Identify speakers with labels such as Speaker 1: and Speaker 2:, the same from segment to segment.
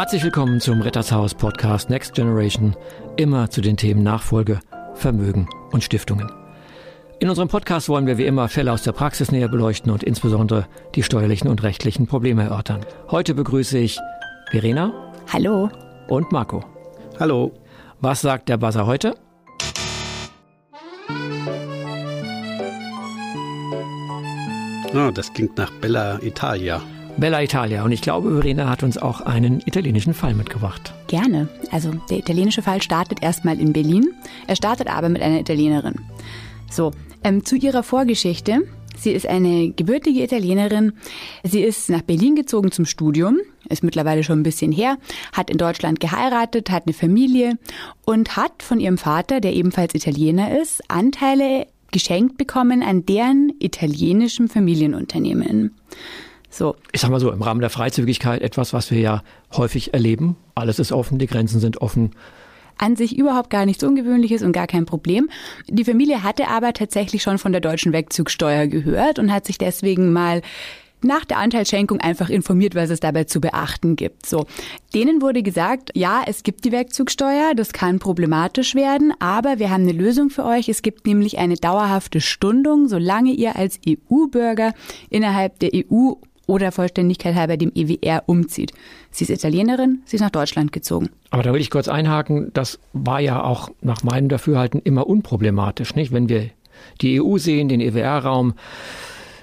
Speaker 1: Herzlich willkommen zum Rettershaus Podcast Next Generation, immer zu den Themen Nachfolge, Vermögen und Stiftungen. In unserem Podcast wollen wir wie immer Fälle aus der Praxis näher beleuchten und insbesondere die steuerlichen und rechtlichen Probleme erörtern. Heute begrüße ich Verena.
Speaker 2: Hallo.
Speaker 1: Und Marco.
Speaker 3: Hallo.
Speaker 1: Was sagt der Buzzer heute?
Speaker 3: Oh, das klingt nach Bella Italia.
Speaker 1: Bella Italia. Und ich glaube, Verena hat uns auch einen italienischen Fall mitgebracht.
Speaker 2: Gerne. Also der italienische Fall startet erstmal in Berlin. Er startet aber mit einer Italienerin. So, ähm, zu ihrer Vorgeschichte. Sie ist eine gebürtige Italienerin. Sie ist nach Berlin gezogen zum Studium, ist mittlerweile schon ein bisschen her, hat in Deutschland geheiratet, hat eine Familie und hat von ihrem Vater, der ebenfalls Italiener ist, Anteile geschenkt bekommen an deren italienischem Familienunternehmen.
Speaker 1: So. Ich sag mal so, im Rahmen der Freizügigkeit etwas, was wir ja häufig erleben. Alles ist offen, die Grenzen sind offen.
Speaker 2: An sich überhaupt gar nichts Ungewöhnliches und gar kein Problem. Die Familie hatte aber tatsächlich schon von der deutschen Wegzugsteuer gehört und hat sich deswegen mal nach der Anteilsschenkung einfach informiert, was es dabei zu beachten gibt. So, denen wurde gesagt, ja, es gibt die Wegzugsteuer, das kann problematisch werden, aber wir haben eine Lösung für euch. Es gibt nämlich eine dauerhafte Stundung, solange ihr als EU-Bürger innerhalb der EU oder Vollständigkeit halber dem EWR umzieht. Sie ist Italienerin, sie ist nach Deutschland gezogen.
Speaker 1: Aber da will ich kurz einhaken, das war ja auch nach meinem Dafürhalten immer unproblematisch, nicht? Wenn wir die EU sehen, den EWR-Raum,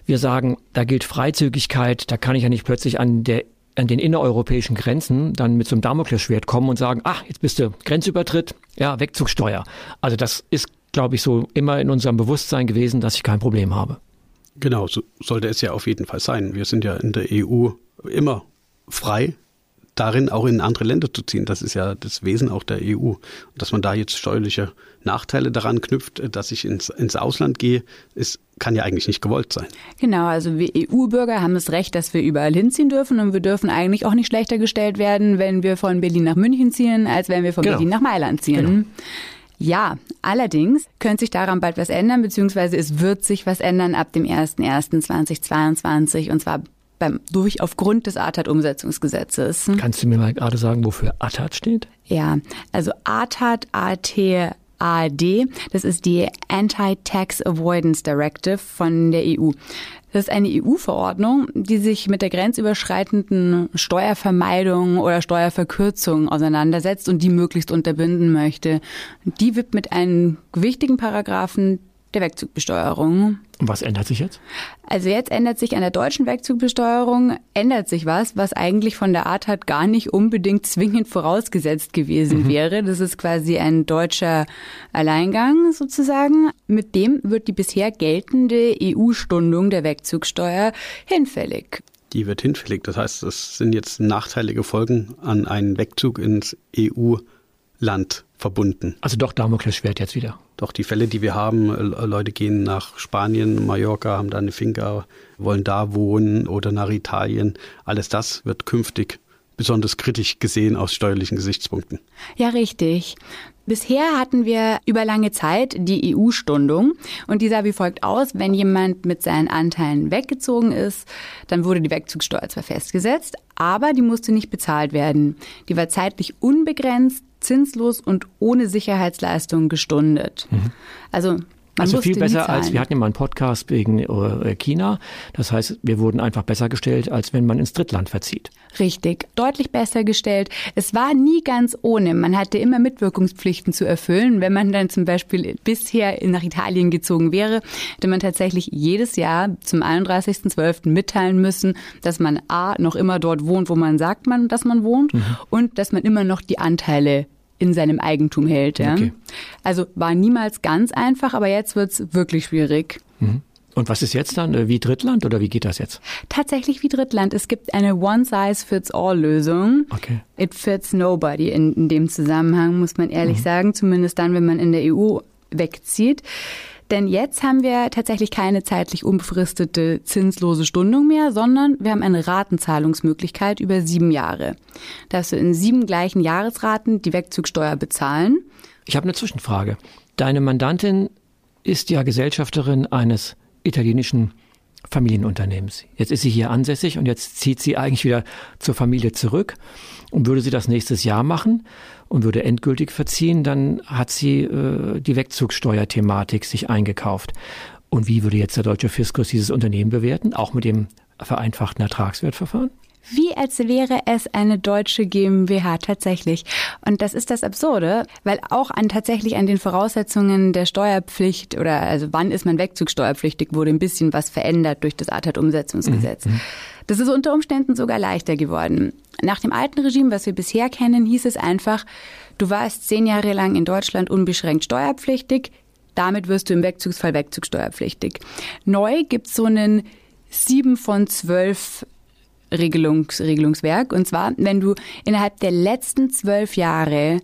Speaker 1: wir sagen, da gilt Freizügigkeit, da kann ich ja nicht plötzlich an der an den innereuropäischen Grenzen dann mit so einem Damoklesschwert kommen und sagen, ach, jetzt bist du Grenzübertritt, ja, Wegzugsteuer. Also das ist, glaube ich, so immer in unserem Bewusstsein gewesen, dass ich kein Problem habe.
Speaker 3: Genau, so sollte es ja auf jeden Fall sein. Wir sind ja in der EU immer frei, darin auch in andere Länder zu ziehen. Das ist ja das Wesen auch der EU. Und dass man da jetzt steuerliche Nachteile daran knüpft, dass ich ins, ins Ausland gehe, ist, kann ja eigentlich nicht gewollt sein.
Speaker 2: Genau, also wir EU-Bürger haben das Recht, dass wir überall hinziehen dürfen und wir dürfen eigentlich auch nicht schlechter gestellt werden, wenn wir von Berlin nach München ziehen, als wenn wir von genau. Berlin nach Mailand ziehen. Genau. Ja, allerdings könnte sich daran bald was ändern, beziehungsweise es wird sich was ändern ab dem 01.01.2022 und zwar beim, durch aufgrund des ATAT-Umsetzungsgesetzes.
Speaker 1: Kannst du mir mal gerade sagen, wofür ATAT steht?
Speaker 2: Ja, also ATAT, AT, AD, das ist die Anti-Tax Avoidance Directive von der EU. Das ist eine EU-Verordnung, die sich mit der grenzüberschreitenden Steuervermeidung oder Steuerverkürzung auseinandersetzt und die möglichst unterbinden möchte. Die widmet einen gewichtigen Paragraphen der Wegzugbesteuerung.
Speaker 1: Und was ändert sich jetzt?
Speaker 2: Also jetzt ändert sich an der deutschen Wegzugbesteuerung, ändert sich was, was eigentlich von der Art hat gar nicht unbedingt zwingend vorausgesetzt gewesen mhm. wäre. Das ist quasi ein deutscher Alleingang sozusagen. Mit dem wird die bisher geltende EU-Stundung der Wegzugsteuer hinfällig.
Speaker 3: Die wird hinfällig. Das heißt, es sind jetzt nachteilige Folgen an einen Wegzug ins EU-Land verbunden.
Speaker 1: Also doch Damoklesschwert jetzt wieder.
Speaker 3: Doch die Fälle, die wir haben, äh, Leute gehen nach Spanien, Mallorca, haben da eine Finca, wollen da wohnen oder nach Italien. Alles das wird künftig besonders kritisch gesehen aus steuerlichen Gesichtspunkten.
Speaker 2: Ja, richtig. Bisher hatten wir über lange Zeit die EU-Stundung und die sah wie folgt aus. Wenn jemand mit seinen Anteilen weggezogen ist, dann wurde die Wegzugssteuer zwar festgesetzt, aber die musste nicht bezahlt werden. Die war zeitlich unbegrenzt zinslos und ohne Sicherheitsleistung gestundet. Mhm. Also man
Speaker 1: also viel besser als, wir hatten ja mal einen Podcast wegen äh, China. Das heißt, wir wurden einfach besser gestellt, als wenn man ins Drittland verzieht.
Speaker 2: Richtig, deutlich besser gestellt. Es war nie ganz ohne. Man hatte immer Mitwirkungspflichten zu erfüllen. Wenn man dann zum Beispiel bisher nach Italien gezogen wäre, hätte man tatsächlich jedes Jahr zum 31.12. mitteilen müssen, dass man A, noch immer dort wohnt, wo man sagt man, dass man wohnt mhm. und dass man immer noch die Anteile in seinem Eigentum hält. Ja? Okay. Also war niemals ganz einfach, aber jetzt wird's wirklich schwierig.
Speaker 1: Mhm. Und was ist jetzt dann? Äh, wie Drittland oder wie geht das jetzt?
Speaker 2: Tatsächlich wie Drittland. Es gibt eine One-Size-Fits-All-Lösung. Okay. It fits nobody in, in dem Zusammenhang, muss man ehrlich mhm. sagen. Zumindest dann, wenn man in der EU wegzieht. Denn jetzt haben wir tatsächlich keine zeitlich unbefristete zinslose Stundung mehr, sondern wir haben eine Ratenzahlungsmöglichkeit über sieben Jahre. Darfst du in sieben gleichen Jahresraten die Wegzugsteuer bezahlen.
Speaker 1: Ich habe eine Zwischenfrage. Deine Mandantin ist ja Gesellschafterin eines italienischen Familienunternehmens. Jetzt ist sie hier ansässig und jetzt zieht sie eigentlich wieder zur Familie zurück. Und würde sie das nächstes Jahr machen und würde endgültig verziehen, dann hat sie äh, die Wegzugssteuerthematik sich eingekauft. Und wie würde jetzt der deutsche Fiskus dieses Unternehmen bewerten? Auch mit dem vereinfachten Ertragswertverfahren?
Speaker 2: Wie als wäre es eine deutsche GmbH tatsächlich. Und das ist das Absurde, weil auch an tatsächlich an den Voraussetzungen der Steuerpflicht oder also wann ist man wegzugsteuerpflichtig wurde ein bisschen was verändert durch das ATAT-Umsetzungsgesetz. Mhm. Das ist unter Umständen sogar leichter geworden. Nach dem alten Regime, was wir bisher kennen, hieß es einfach, du warst zehn Jahre lang in Deutschland unbeschränkt steuerpflichtig, damit wirst du im Wegzugsfall wegzugsteuerpflichtig. Neu gibt's so einen sieben von zwölf Regelungs, Regelungswerk. Und zwar, wenn du innerhalb der letzten zwölf Jahre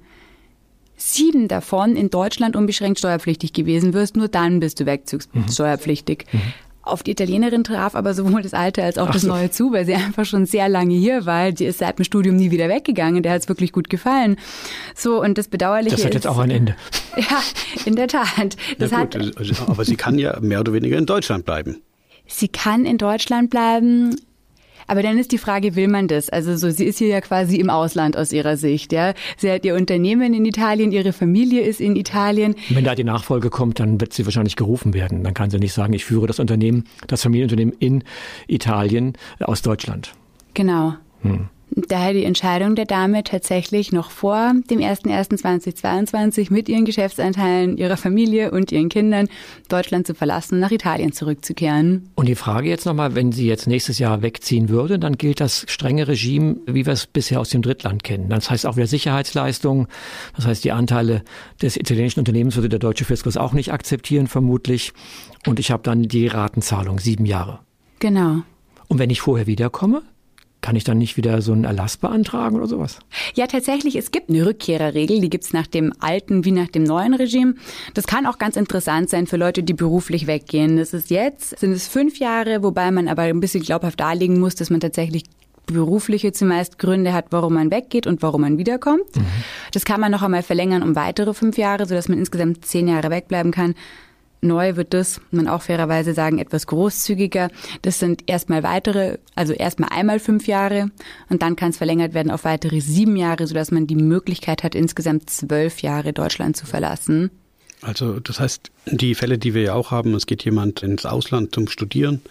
Speaker 2: sieben davon in Deutschland unbeschränkt steuerpflichtig gewesen wirst, nur dann bist du wegzugssteuerpflichtig. Mhm. mhm. Auf die Italienerin traf aber sowohl das Alte als auch Ach das Neue zu, weil sie einfach schon sehr lange hier war. Die ist seit dem Studium nie wieder weggegangen. Der hat es wirklich gut gefallen. So, und das Bedauerliche
Speaker 1: Das hat jetzt
Speaker 2: ist,
Speaker 1: auch ein Ende.
Speaker 2: Ja, in der Tat.
Speaker 3: Das ja, gut, hat, also, aber sie kann ja mehr oder weniger in Deutschland bleiben.
Speaker 2: Sie kann in Deutschland bleiben. Aber dann ist die Frage, will man das? Also so, sie ist hier ja quasi im Ausland aus ihrer Sicht, ja. Sie hat ihr Unternehmen in Italien, ihre Familie ist in Italien.
Speaker 1: Wenn da die Nachfolge kommt, dann wird sie wahrscheinlich gerufen werden. Dann kann sie nicht sagen, ich führe das Unternehmen, das Familienunternehmen in Italien aus Deutschland.
Speaker 2: Genau. Hm daher die Entscheidung der Dame tatsächlich noch vor dem 01.01.2022 mit ihren Geschäftsanteilen, ihrer Familie und ihren Kindern Deutschland zu verlassen, nach Italien zurückzukehren.
Speaker 1: Und die Frage jetzt nochmal, wenn sie jetzt nächstes Jahr wegziehen würde, dann gilt das strenge Regime, wie wir es bisher aus dem Drittland kennen. Das heißt auch wieder Sicherheitsleistungen, das heißt die Anteile des italienischen Unternehmens würde der deutsche Fiskus auch nicht akzeptieren, vermutlich. Und ich habe dann die Ratenzahlung, sieben Jahre.
Speaker 2: Genau.
Speaker 1: Und wenn ich vorher wiederkomme? Kann ich dann nicht wieder so einen Erlass beantragen oder sowas?
Speaker 2: Ja, tatsächlich, es gibt eine Rückkehrerregel, die gibt's nach dem alten wie nach dem neuen Regime. Das kann auch ganz interessant sein für Leute, die beruflich weggehen. Das ist jetzt, sind es fünf Jahre, wobei man aber ein bisschen glaubhaft darlegen muss, dass man tatsächlich berufliche zumeist Gründe hat, warum man weggeht und warum man wiederkommt. Mhm. Das kann man noch einmal verlängern um weitere fünf Jahre, sodass man insgesamt zehn Jahre wegbleiben kann. Neu wird das, man auch fairerweise sagen, etwas großzügiger. Das sind erstmal weitere, also erstmal einmal fünf Jahre und dann kann es verlängert werden auf weitere sieben Jahre, sodass man die Möglichkeit hat, insgesamt zwölf Jahre Deutschland zu verlassen.
Speaker 3: Also das heißt, die Fälle, die wir ja auch haben, es geht jemand ins Ausland zum Studieren,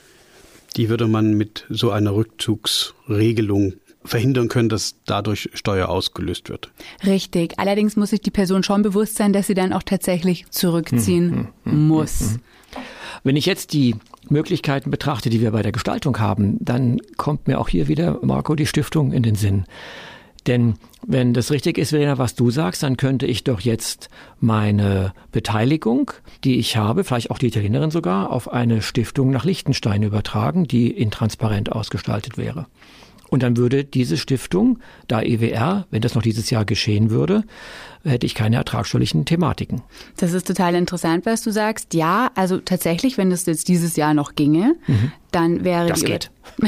Speaker 3: die würde man mit so einer Rückzugsregelung verhindern können, dass dadurch Steuer ausgelöst wird.
Speaker 2: Richtig. Allerdings muss sich die Person schon bewusst sein, dass sie dann auch tatsächlich zurückziehen hm, hm, hm, muss.
Speaker 1: Wenn ich jetzt die Möglichkeiten betrachte, die wir bei der Gestaltung haben, dann kommt mir auch hier wieder, Marco, die Stiftung in den Sinn. Denn wenn das richtig ist, Verena, was du sagst, dann könnte ich doch jetzt meine Beteiligung, die ich habe, vielleicht auch die Italienerin sogar, auf eine Stiftung nach Liechtenstein übertragen, die intransparent ausgestaltet wäre. Und dann würde diese Stiftung, da EWR, wenn das noch dieses Jahr geschehen würde, hätte ich keine ertragsteuerlichen Thematiken.
Speaker 2: Das ist total interessant, was du sagst. Ja, also tatsächlich, wenn das jetzt dieses Jahr noch ginge, mhm. dann wäre
Speaker 1: das geht.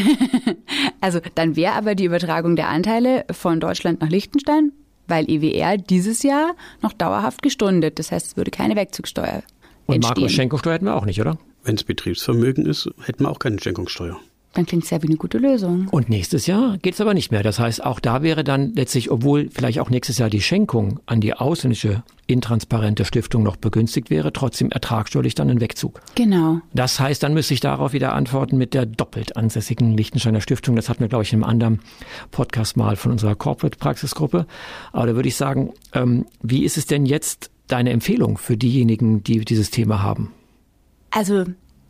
Speaker 2: also dann wäre aber die Übertragung der Anteile von Deutschland nach Liechtenstein, weil EWR dieses Jahr noch dauerhaft gestundet. Das heißt, es würde keine Wegzugsteuer
Speaker 1: Und Marco Schenkungssteuer hätten wir auch nicht, oder?
Speaker 3: Wenn es Betriebsvermögen ist, hätten wir auch keine Schenkungssteuer.
Speaker 2: Dann klingt es ja wie eine gute Lösung.
Speaker 1: Und nächstes Jahr geht es aber nicht mehr. Das heißt, auch da wäre dann letztlich, obwohl vielleicht auch nächstes Jahr die Schenkung an die ausländische intransparente Stiftung noch begünstigt wäre, trotzdem ertragsteuerlich dann ein Wegzug.
Speaker 2: Genau.
Speaker 1: Das heißt, dann müsste ich darauf wieder antworten mit der doppelt ansässigen Liechtensteiner Stiftung. Das hatten wir, glaube ich, in einem anderen Podcast mal von unserer Corporate-Praxisgruppe. Aber da würde ich sagen, ähm, wie ist es denn jetzt deine Empfehlung für diejenigen, die dieses Thema haben?
Speaker 2: Also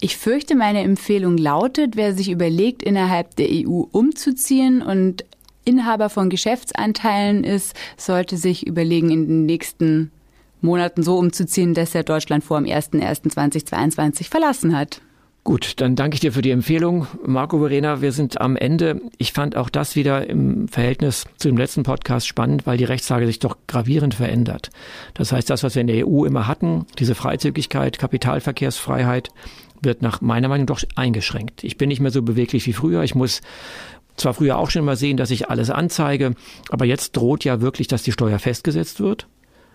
Speaker 2: ich fürchte, meine Empfehlung lautet, wer sich überlegt, innerhalb der EU umzuziehen und Inhaber von Geschäftsanteilen ist, sollte sich überlegen, in den nächsten Monaten so umzuziehen, dass er Deutschland vor dem 01.01.2022 verlassen hat.
Speaker 1: Gut, dann danke ich dir für die Empfehlung. Marco Verena, wir sind am Ende. Ich fand auch das wieder im Verhältnis zu dem letzten Podcast spannend, weil die Rechtslage sich doch gravierend verändert. Das heißt, das, was wir in der EU immer hatten, diese Freizügigkeit, Kapitalverkehrsfreiheit, wird nach meiner Meinung doch eingeschränkt. Ich bin nicht mehr so beweglich wie früher. Ich muss zwar früher auch schon mal sehen, dass ich alles anzeige, aber jetzt droht ja wirklich, dass die Steuer festgesetzt wird.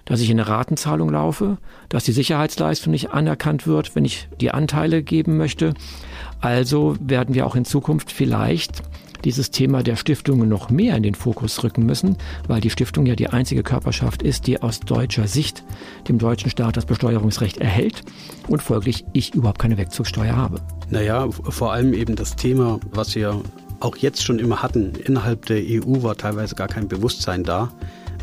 Speaker 1: dass ich in eine Ratenzahlung laufe, dass die Sicherheitsleistung nicht anerkannt wird, wenn ich die Anteile geben möchte. Also werden wir auch in Zukunft vielleicht dieses Thema der Stiftungen noch mehr in den Fokus rücken müssen, weil die Stiftung ja die einzige Körperschaft ist, die aus deutscher Sicht dem deutschen Staat das Besteuerungsrecht erhält und folglich ich überhaupt keine Wegzugssteuer habe.
Speaker 3: Naja, vor allem eben das Thema, was wir auch jetzt schon immer hatten. Innerhalb der EU war teilweise gar kein Bewusstsein da,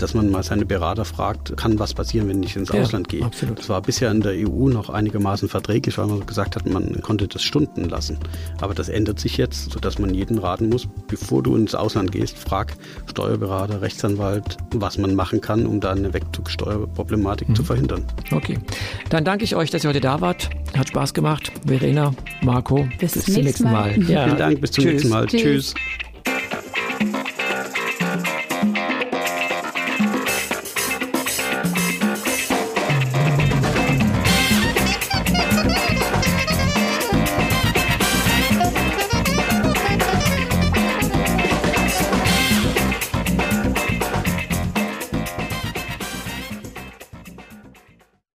Speaker 3: dass man mal seine Berater fragt, kann was passieren, wenn ich ins ja, Ausland gehe. Absolut. Das war bisher in der EU noch einigermaßen verträglich, weil man gesagt hat, man konnte das Stunden lassen. Aber das ändert sich jetzt, sodass man jeden raten muss, bevor du ins Ausland gehst, frag Steuerberater, Rechtsanwalt, was man machen kann, um da eine Wegzugsteuerproblematik mhm. zu verhindern.
Speaker 1: Okay. Dann danke ich euch, dass ihr heute da wart. Hat Spaß gemacht. Verena, Marco,
Speaker 2: bis, bis zum nächsten Mal. Mal.
Speaker 3: Ja. Vielen Dank, bis zum Tschüss. nächsten Mal. Tschüss. Tschüss.